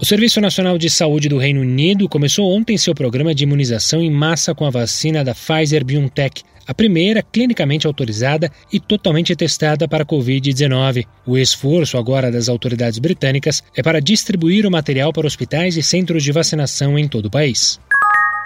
O Serviço Nacional de Saúde do Reino Unido começou ontem seu programa de imunização em massa com a vacina da Pfizer BioNTech, a primeira clinicamente autorizada e totalmente testada para a Covid-19. O esforço agora das autoridades britânicas é para distribuir o material para hospitais e centros de vacinação em todo o país.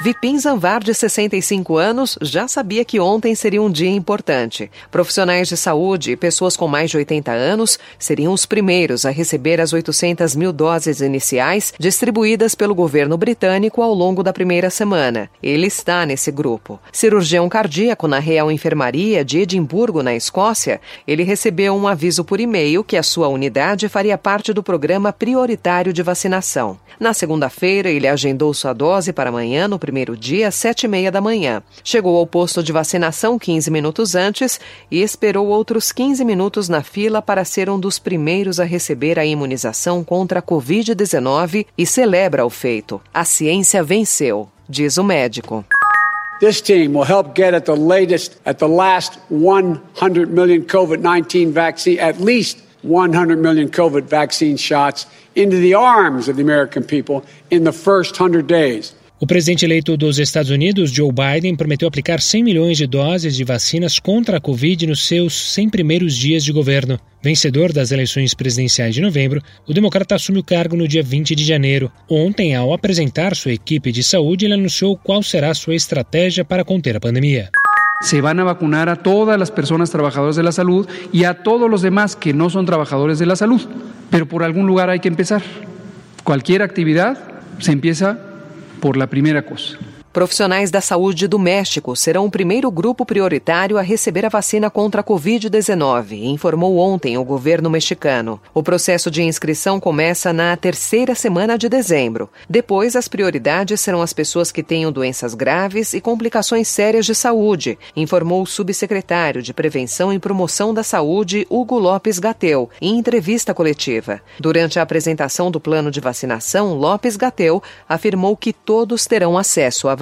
Vipin Zanvar, de 65 anos, já sabia que ontem seria um dia importante. Profissionais de saúde e pessoas com mais de 80 anos seriam os primeiros a receber as 800 mil doses iniciais distribuídas pelo governo britânico ao longo da primeira semana. Ele está nesse grupo. Cirurgião cardíaco na Real Enfermaria de Edimburgo, na Escócia, ele recebeu um aviso por e-mail que a sua unidade faria parte do programa prioritário de vacinação. Na segunda-feira, ele agendou sua dose para amanhã no primeiro dia, às sete e meia da manhã. Chegou ao posto de vacinação 15 minutos antes e esperou outros 15 minutos na fila para ser um dos primeiros a receber a imunização contra a Covid-19 e celebra o feito. A ciência venceu, diz o médico. This team will help get at the latest, at the last 100 million COVID 19 vaccine, at least 100 million COVID vaccine shots into the arms of the American people in the first 100 days. O presidente eleito dos Estados Unidos, Joe Biden, prometeu aplicar 100 milhões de doses de vacinas contra a Covid nos seus 100 primeiros dias de governo. Vencedor das eleições presidenciais de novembro, o democrata assume o cargo no dia 20 de janeiro. Ontem, ao apresentar sua equipe de saúde, ele anunciou qual será sua estratégia para conter a pandemia. se van a vacunar a todas las personas trabajadoras de la salud a todos los demás que no son trabajadores de la salud. Por algún lugar hay que empezar. Cualquier actividad se empieza por la primera cosa. Profissionais da saúde do México serão o primeiro grupo prioritário a receber a vacina contra a Covid-19, informou ontem o governo mexicano. O processo de inscrição começa na terceira semana de dezembro. Depois, as prioridades serão as pessoas que tenham doenças graves e complicações sérias de saúde, informou o subsecretário de Prevenção e Promoção da Saúde, Hugo Lopes Gateu, em entrevista coletiva. Durante a apresentação do plano de vacinação, Lopes Gateu afirmou que todos terão acesso à